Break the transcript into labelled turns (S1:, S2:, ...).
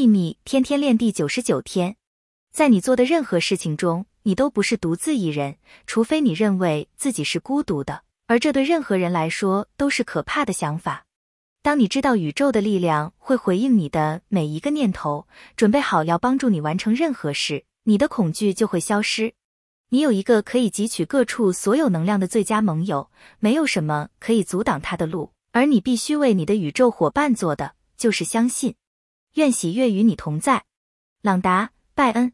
S1: 秘密天天练第九十九天，在你做的任何事情中，你都不是独自一人，除非你认为自己是孤独的，而这对任何人来说都是可怕的想法。当你知道宇宙的力量会回应你的每一个念头，准备好要帮助你完成任何事，你的恐惧就会消失。你有一个可以汲取各处所有能量的最佳盟友，没有什么可以阻挡他的路，而你必须为你的宇宙伙伴做的就是相信。愿喜悦与你同在，朗达·拜恩。